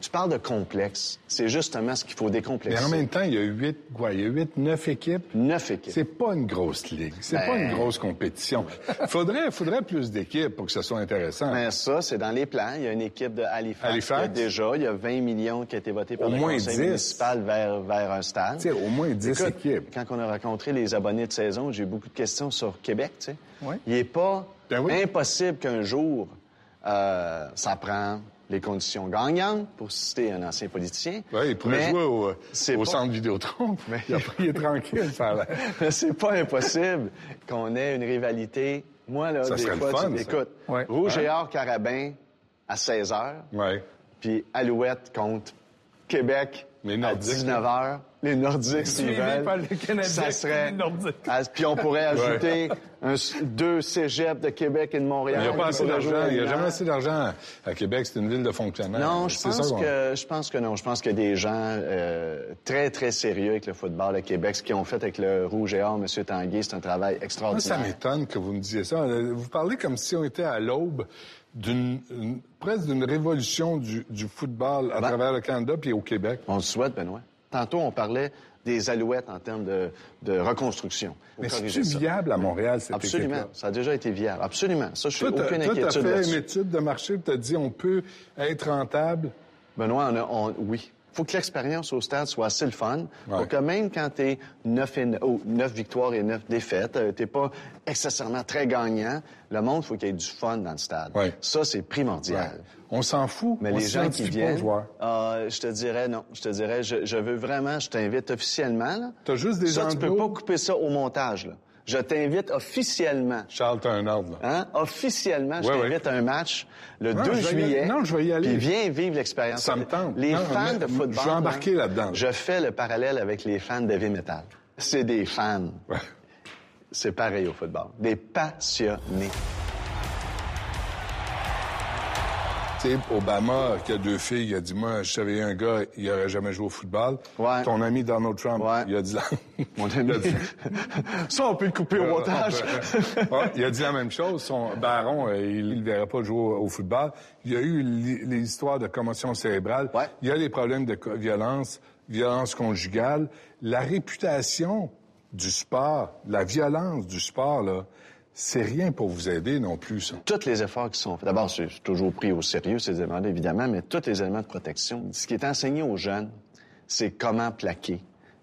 Tu parles de complexe. C'est justement ce qu'il faut Mais décomplexer. en même temps, il y a huit, quoi, il y a huit, neuf équipes. Neuf équipes. C'est pas une grosse ligue. C'est Ben- pas une grosse compétition. Faudrait, faudrait plus d'équipes pour que ce soit intéressant. Mais ça, c'est dans les plans. Il y a une équipe de Halifax, Halifax? qui a déjà, il y a 20 millions qui a été voté par Au le moins conseil 10. municipal vers, vers un stade. Au moins 10 Écoute, équipes. Quand on a rencontré les abonnés de saison, j'ai eu beaucoup de questions sur Québec, tu sais. Oui. Il n'est pas Ben oui. impossible qu'un jour, euh, ça prend les conditions gagnantes, pour citer un ancien politicien. Ouais, il pourrait Mais jouer au, c'est au pas- centre Vidéotron. Mais il, est tranquille, ça a c'est pas impossible qu'on ait une rivalité. Moi, là, Ça des serait le fois, fun, tu- ça. écoute, Ouais. Rouge Ouais. et Or Carabin à 16 h, Ouais. puis Alouette contre Québec Les à Nordiques, 19 h. Les Nordiques, s'ils veulent. par les Canadiens Ça serait... les Nordiques. Puis on pourrait ajouter un- deux cégeps de Québec et de Montréal. Il n'y a pas assez d'argent. Il n'y a jamais assez d'argent à Québec. C'est une ville de fonctionnaires. Non, je pense qu'on- que je pense que non. Je pense qu'il y a des gens euh, très très sérieux avec le football à Québec. Ce qu'ils ont fait avec le Rouge et Or, M. Tanguay, c'est un travail Moi, ça extraordinaire. m'étonne que vous me disiez ça. Euh, Vous parlez comme si on était à l'aube d'une une- presque d'une révolution du, du football à Ben- travers le Canada puis au Québec. On le souhaite, Benoît. Tantôt, on parlait des alouettes en termes de, de reconstruction. Faut Mais c'est viable à Montréal, cette Absolument. Ça a déjà été viable. Absolument. Ça, je suis aucune toi, t'as inquiétude fait une étude de marché et t'as dit on peut être rentable? Benoît, on a, on- oui. Faut que l'expérience au stade soit assez le fun Ouais. pour que même quand tu es 9, et ne- oh, neuf victoires et 9 défaites, euh, t'es pas excessivement très gagnant, le monde, faut qu'il y ait du fun dans le stade. Ouais. Ça, c'est primordial. Ouais. On s'en fout. Mais on les gens qui viennent, euh, je te dirais non. Je te dirais, je, je veux vraiment, je t'invite officiellement. Là. T'as juste des Ça, tu peux pas couper ça au montage. Là. Je t'invite officiellement. Charles, t'as un ordre, là. Hein? Officiellement, je t'invite à un match le Non, 2 je vais y juillet. Non, je vais y aller. Puis viens vivre l'expérience. Ça me tente. Les Non, fans mais- de football. je vais embarquer là, là-dedans. Je fais le parallèle avec les fans de heavy metal. C'est des fans. Ouais. C'est pareil au football. Des passionnés. Tu sais, Obama, qui a deux filles, il a dit, moi, je savais un gars, il aurait jamais joué au football. Ouais. Ton ami Donald Trump, Ouais. il a dit la... Mon ami. Il a dit- ça, on peut le couper au montage. Ouais, il a dit la même chose. Son baron, euh, il ne verrait pas jouer au, au football. Il y a eu les histoires de commotion cérébrale. Ouais. Il y a des problèmes de violence, violence conjugale. La réputation du sport, la violence du sport, là, c'est rien pour vous aider non plus, ça. tous les efforts qui sont faits. D'abord, c'est toujours pris au sérieux, ces éléments évidemment, mais tous les éléments de protection. Ce qui est enseigné aux jeunes, c'est comment plaquer.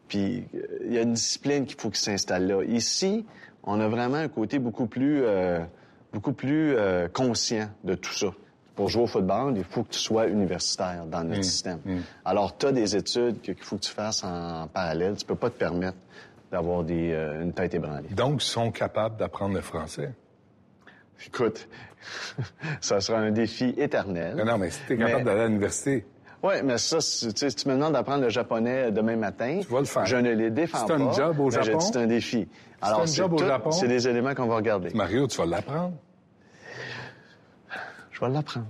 Puis, euh, il y a une discipline qu'il faut qu'il s'installe là. Ici, on a vraiment un côté beaucoup plus, euh, beaucoup plus euh, conscient de tout ça. Pour jouer au football, il faut que tu sois universitaire dans notre système. Alors, tu as des études qu'il faut que tu fasses en parallèle. Tu peux pas te permettre d'avoir des, euh, une tête ébranlée. Donc, ils sont capables d'apprendre le français? Écoute, ça sera un défi éternel. Non, non, mais si t'es capable Mais- d'aller à l'université, Oui, mais ça, si tu me demandes d'apprendre le japonais demain matin, tu vas le faire. je ne les défends pas. C'est un job au Japon? C'est un défi. Alors, un job au Japon? C'est des éléments qu'on va regarder. Mario, tu vas l'apprendre? Je vais l'apprendre.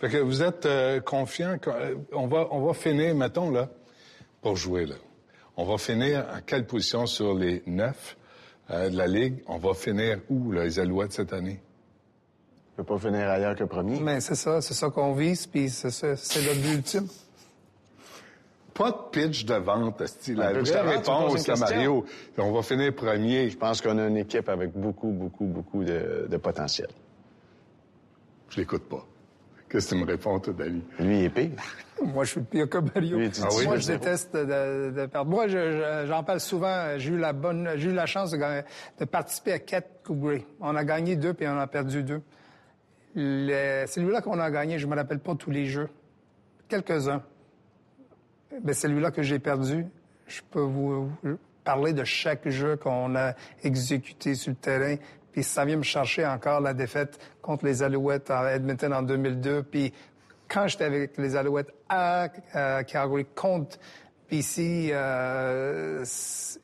Fait que vous êtes euh, confiant qu'on va, on va finir, mettons, là, pour jouer, là. On va finir à quelle position sur les neuf euh, de la Ligue? On va finir où, là, les Alouettes, cette année? On peut pas finir ailleurs que premier. Mais c'est ça, c'est ça qu'on vise, puis c'est ça, c'est le but ultime. Pas de pitch de vente, style. La vraie réponse à Mario, on va finir premier. Je pense qu'on a une équipe avec beaucoup, beaucoup, beaucoup de, de potentiel. Je l'écoute pas. Qu'est-ce que tu me réponds, toi, Dali? Lui, il est pire. Moi, je suis pire que Mario. Lui, Ah oui? Moi, je déteste de, de perdre. Moi, je- je- j'en parle souvent. J'ai eu la bonne, j'ai eu la chance de, participer à quatre Coupe Grey. On a gagné deux, puis on a perdu deux. Celui-là qu'on a gagné, je me rappelle pas tous les jeux. Quelques-uns. Mais celui-là que j'ai perdu, je peux vous parler de chaque jeu qu'on a exécuté sur le terrain. Puis ça vient me chercher encore la défaite contre les Alouettes à Edmonton en 2002. Puis quand j'étais avec les Alouettes à, à Calgary contre BC, euh,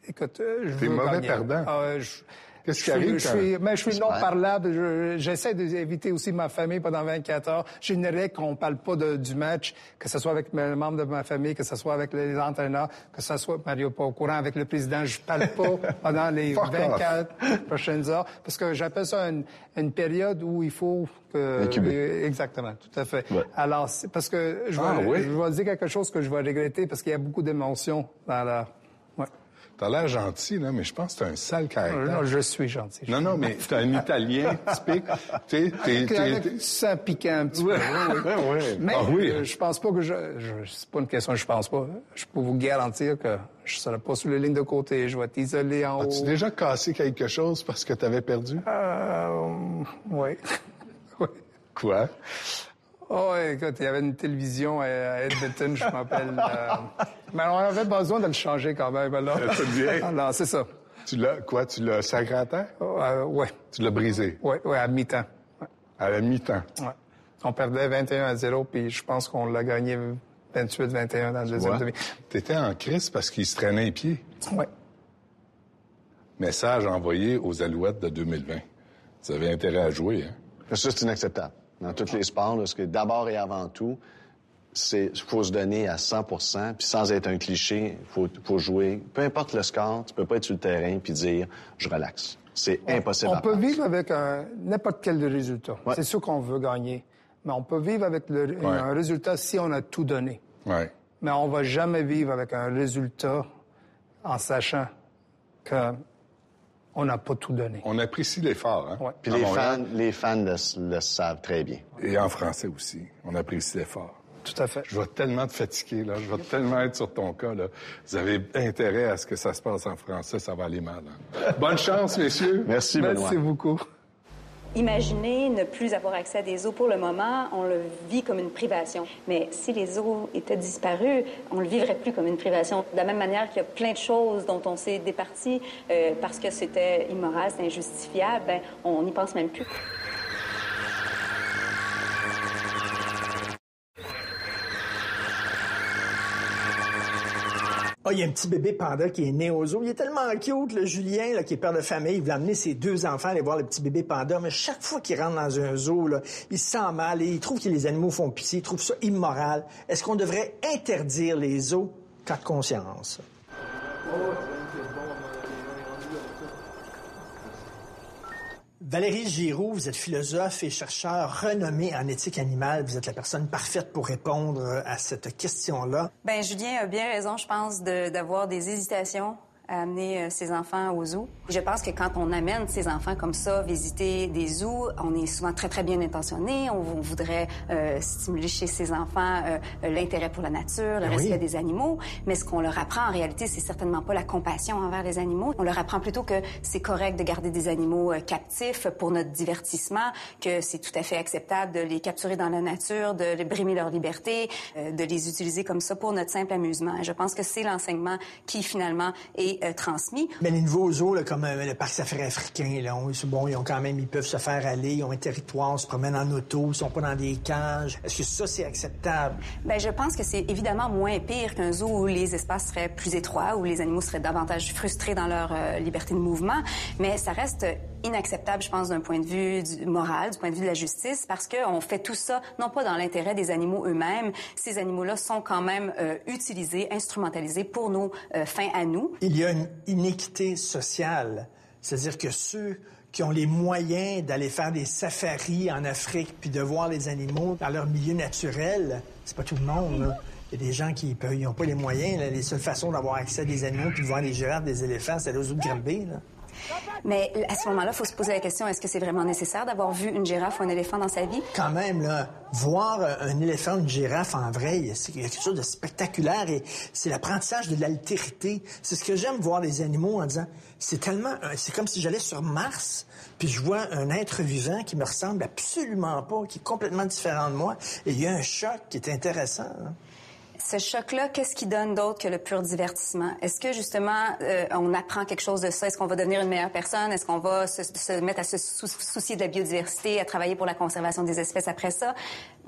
écoute, euh, je veux mauvais gagner. perdant. Ah, je- Qu'est-ce qui je suis- arrive Je suis, mais je suis non parlable. Je- J'essaie d'éviter aussi ma famille pendant 24 heures. J'ai une règle qu'on ne parle pas de- du match, que ce soit avec les membres de ma famille, que ce soit avec les entraîneurs, que ce soit, Mario, pas au courant, avec le président. Je parle pas pendant les Fuck off. 24 prochaines heures, parce que j'appelle ça une, une période où il faut que... Euh, Exactement, tout à fait. Ouais. Alors, parce que je vais, Ah, oui? je vais dire quelque chose que je vais regretter, parce qu'il y a beaucoup d'émotions dans la... T'as l'air gentil, là, mais je pense que t'as un sale caractère. Non, je suis gentil. Non, non, mais t'es un Italien typique. T'es, t'es, t'es- piquant un petit peu. Oui, oui. Mais Ah oui. euh, je pense pas que je, je c'est pas une question je pense pas. Je peux vous garantir que je serai pas sur les lignes de côté. Je vais être isolé en As-tu haut. déjà cassé quelque chose parce que t'avais perdu? Euh, oui. oui. Quoi? Oh, écoute, il y avait une télévision à Edmonton, je m'appelle. euh, mais on avait besoin de le changer quand même. Alors, Ça te vient? alors c'est ça. Tu l'as, quoi, tu l'as sacré à terre? Euh, ouais, Tu l'as brisé? ouais, ouais, à mi-temps. Ouais. À la mi-temps. Ouais. On perdait 21 à 0, puis je pense qu'on l'a gagné 28-21 dans le deuxième demi. T'étais en crise parce qu'il se traînait les pieds? Ouais. Message envoyé aux Alouettes de 2020. Vous avez intérêt à jouer, hein? Ça, c'est inacceptable. Dans tous les sports, là, parce que d'abord et avant tout, c'est faut se donner à 100% puis sans être un cliché, il faut, faut jouer. Peu importe le score, tu peux pas être sur le terrain puis dire « je relaxe ». C'est impossible On peut vivre avec n'importe quel résultat. Ouais. C'est sûr qu'on veut gagner. Mais on peut vivre avec le- Ouais. un résultat si on a tout donné. Ouais. Mais on va jamais vivre avec un résultat en sachant que on n'a pas tout donné. On apprécie l'effort, hein? Ouais. Puis les fans, les fans le, le savent très bien. Et en français aussi. On apprécie l'effort. Tout à fait. Je vais tellement te fatiguer, là. Je vais tellement être sur ton cas, là. Vous avez intérêt à ce que ça se passe en français, ça va aller mal. hein. Bonne chance, messieurs. Merci, Benoît. Merci beaucoup. Imaginez ne plus avoir accès à des eaux pour le moment, on le vit comme une privation. Mais si les eaux étaient disparues, on le vivrait plus comme une privation. De la même manière qu'il y a plein de choses dont on s'est départi euh, parce que c'était immoral, c'était injustifiable, ben, on n'y pense même plus. Ah, il y a un petit bébé panda qui est né au zoo. Il est tellement cute, le Julien, qui est père de famille. Il voulait amener ses deux enfants aller voir le petit bébé panda. Mais chaque fois qu'il rentre dans un zoo, il se sent mal et il trouve que les animaux font pitié. Il trouve ça immoral. Est-ce qu'on devrait interdire les zoos? Cas de conscience. Valérie Giroux, vous êtes philosophe et chercheur renommé en éthique animale. Vous êtes la personne parfaite pour répondre à cette question-là. Ben Julien a bien raison, je pense, d'avoir des hésitations à amener euh, ses enfants au zoo. Je pense que quand on amène ses enfants comme ça visiter des zoos, on est souvent très très bien intentionné. On, on voudrait euh, stimuler chez ses enfants euh, l'intérêt pour la nature, le Ben oui. respect des animaux. Mais ce qu'on leur apprend en réalité, c'est certainement pas la compassion envers les animaux. On leur apprend plutôt que c'est correct de garder des animaux euh, captifs pour notre divertissement, que c'est tout à fait acceptable de les capturer dans la nature, de les brimer leur liberté, de les utiliser comme ça pour notre simple amusement. Je pense que c'est l'enseignement qui finalement est euh, transmis. Mais les nouveaux zoos, là, comme euh, le parc safari africain, là, on- bon, ils ont quand même, ils peuvent se faire aller, ils ont un territoire, se promènent en auto, ils sont pas dans des cages. Est-ce que ça, c'est acceptable? Ben, je pense que c'est évidemment moins pire qu'un zoo où les espaces seraient plus étroits, où les animaux seraient davantage frustrés dans leur euh, liberté de mouvement, mais ça reste inacceptable, je pense, d'un point de vue du moral, du point de vue de la justice, parce qu'on fait tout ça non pas dans l'intérêt des animaux eux-mêmes. Ces animaux-là sont quand même euh, utilisés, instrumentalisés pour nos euh, fins à nous. Il y a une inéquité sociale. C'est-à-dire que ceux qui ont les moyens d'aller faire des safaris en Afrique puis de voir les animaux dans leur milieu naturel, c'est pas tout le monde. Il y a des gens qui n'ont pas les moyens. là. Les seules façons d'avoir accès à des animaux puis de voir des girafes, des éléphants, c'est aux zoo de. Mais à ce moment-là, il faut se poser la question, est-ce que c'est vraiment nécessaire d'avoir vu une girafe ou un éléphant dans sa vie? Quand même, voir euh, un éléphant ou une girafe en vrai, c'est quelque chose de spectaculaire et c'est l'apprentissage de l'altérité. C'est ce que j'aime voir les animaux en disant, c'est tellement, c'est comme si j'allais sur Mars, puis je vois un être vivant qui me ressemble absolument pas, qui est complètement différent de moi, et il y a un choc qui est intéressant. hein. Ce choc-là, qu'est-ce qui donne d'autre que le pur divertissement? Est-ce que justement, euh, on apprend quelque chose de ça? Est-ce qu'on va devenir une meilleure personne? Est-ce qu'on va se, se mettre à se sou- soucier de la biodiversité, à travailler pour la conservation des espèces après ça?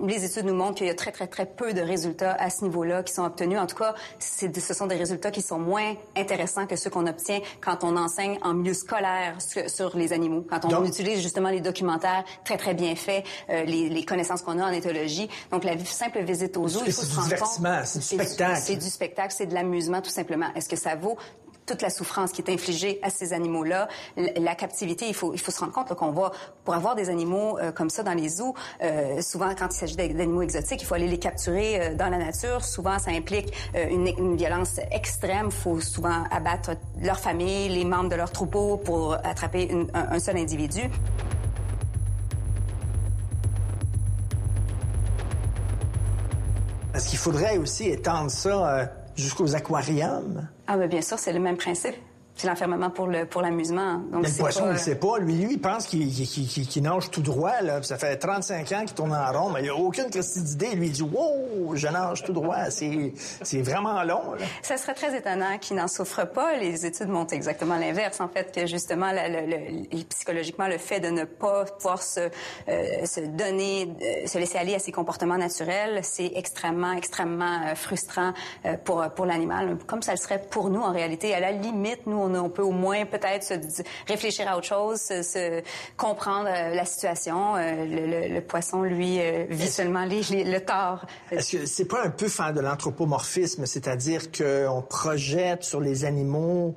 Les études nous montrent qu'il y a très, très, très peu de résultats à ce niveau-là qui sont obtenus. En tout cas, ce sont des résultats qui sont moins intéressants que ceux qu'on obtient quand on enseigne en milieu scolaire sur, les animaux, quand on Donc- utilise justement les documentaires très, très bien faits, euh, les, les connaissances qu'on a en éthologie. Donc, la simple visite aux zoos, il faut c'est se rendre compte... c'est du spectacle. C'est du spectacle, c'est de l'amusement, tout simplement. Est-ce que ça vaut toute la souffrance qui est infligée à ces animaux-là, la captivité, il faut, il faut se rendre compte qu'on va, pour avoir des animaux euh, comme ça dans les zoos, euh, souvent quand il s'agit d'a- d'animaux exotiques, il faut aller les capturer euh, dans la nature. Souvent, ça implique une, une violence extrême. Il faut souvent abattre leur famille, les membres de leur troupeau pour attraper une- un, un seul individu. Est-ce qu'il faudrait aussi étendre ça euh, jusqu'aux aquariums? Ah, ben bien sûr, c'est le même principe. C'est l'enfermement pour le pour l'amusement. Donc Mais le poisson, pas, il ne sait pas. Lui, lui, il pense qu'il qu'il- qu'il- qu'il nage tout droit. Là. Ça fait 35 ans qu'il tourne en rond, mais il n'a aucune question d'idée. Lui, il dit « Wow, je nage tout droit. C'est c'est vraiment long. Là. Ça serait très étonnant qu'il n'en souffre pas. Les études montrent exactement l'inverse, en fait, que justement, la- le- le- psychologiquement, le fait de ne pas pouvoir se, euh, se donner, euh, se laisser aller à ses comportements naturels, c'est extrêmement, extrêmement euh, frustrant euh, pour, pour l'animal, comme ça le serait pour nous, en réalité. À la limite, nous, on, on peut au moins peut-être se réfléchir à autre chose, se, se comprendre euh, la situation. Euh, le, le- le poisson, lui, euh, vit seulement les, les- le tort. Est-ce que c'est pas un peu faire de l'anthropomorphisme, c'est-à-dire qu'on projette sur les animaux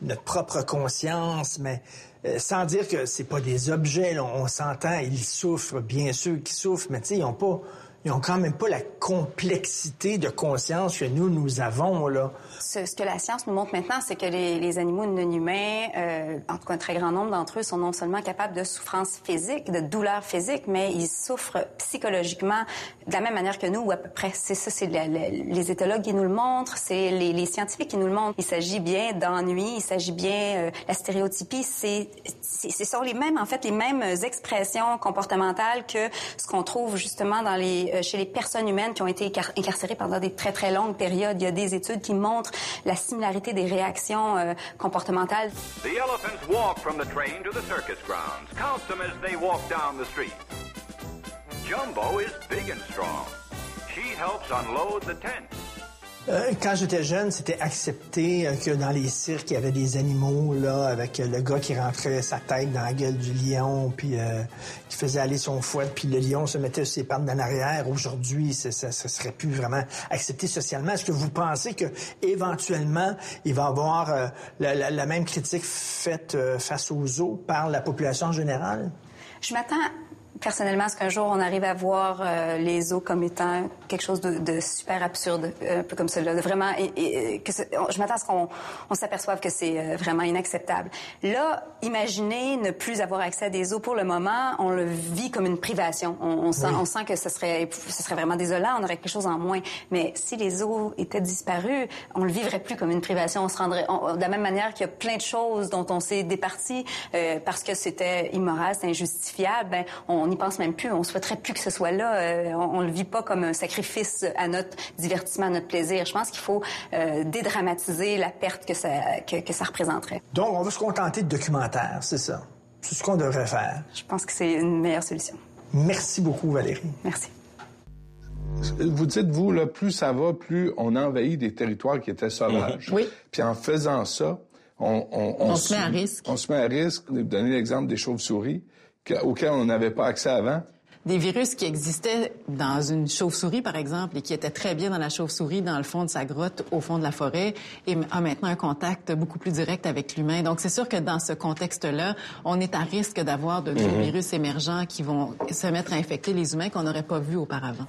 notre propre conscience, mais euh, sans dire que c'est pas des objets, là, on s'entend, ils souffrent, bien sûr qu'ils souffrent, mais tu sais, ils ont pas, ils ont quand même pas la complexité de conscience que nous, nous avons, là. Ce, ce que la science nous montre maintenant, c'est que les, les animaux non humains, euh, en tout cas un très grand nombre d'entre eux, sont non seulement capables de souffrance physique, de douleur physique, mais ils souffrent psychologiquement de la même manière que nous, ou à peu près. C'est ça, c'est les éthologues qui nous le montrent, c'est les, les scientifiques qui nous le montrent. Il s'agit bien d'ennui, il s'agit bien euh, la stéréotypie, c'est ce sont les mêmes, en fait, les mêmes expressions comportementales que ce qu'on trouve justement dans les, euh, chez les personnes humaines qui ont été incar- incarcérées pendant des très très longues périodes. Il y a des études qui montrent la similarité des réactions euh, comportementales. The elephants walk from the train to the circus grounds. Count them as they walk down the street. Jumbo is big and strong. She helps unload the tent. Euh, quand j'étais jeune, c'était accepté euh, que dans les cirques, il y avait des animaux, là, avec euh, le gars qui rentrait sa tête dans la gueule du lion, puis qui faisait aller son fouet, puis le lion se mettait sur ses pattes en arrière. Aujourd'hui, ça, ça serait plus vraiment accepté socialement. Est-ce que vous pensez que éventuellement, il va y avoir la, la- même critique faite face aux zoos par la population générale? Je m'attends personnellement à ce qu'un jour on arrive à voir les eaux comme étant quelque chose de, de super absurde, euh, un peu comme cela, de vraiment. Et, et- que c'est- on- je m'attends à ce qu'on on s'aperçoive que c'est euh, vraiment inacceptable. Là, imaginez ne plus avoir accès à des eaux pour le moment, on le vit comme une privation. On, on sent, Oui. on sent que ce serait, ce serait vraiment désolant, on aurait quelque chose en moins. Mais si les eaux étaient disparues, on le vivrait plus comme une privation. On se rendrait on- de la même manière qu'il y a plein de choses dont on s'est départi euh, parce que c'était immoral, c'est injustifiable. Ben, on n'y pense même plus. On souhaiterait plus que ce soit là. Euh, on, ne le vit pas comme un sacrifice à notre divertissement, à notre plaisir. Je pense qu'il faut euh, dédramatiser la perte que ça, que, ça représenterait. Donc, on va se contenter de documentaires, c'est ça? C'est ce qu'on devrait faire. Je pense que c'est une meilleure solution. Merci beaucoup, Valérie. Merci. Vous dites, vous, là, plus ça va, plus on envahit des territoires qui étaient sauvages. Oui. Puis en faisant ça, on, on, on, se met à risque. On se met à risque. Vous donnez l'exemple des chauves-souris auxquelles on n'avait pas accès avant des virus qui existaient dans une chauve-souris, par exemple, et qui étaient très bien dans la chauve-souris, dans le fond de sa grotte, au fond de la forêt, et a maintenant un contact beaucoup plus direct avec l'humain. Donc, c'est sûr que dans ce contexte-là, on est à risque d'avoir de nouveaux mhm. virus émergents qui vont se mettre à infecter les humains qu'on n'aurait pas vus auparavant.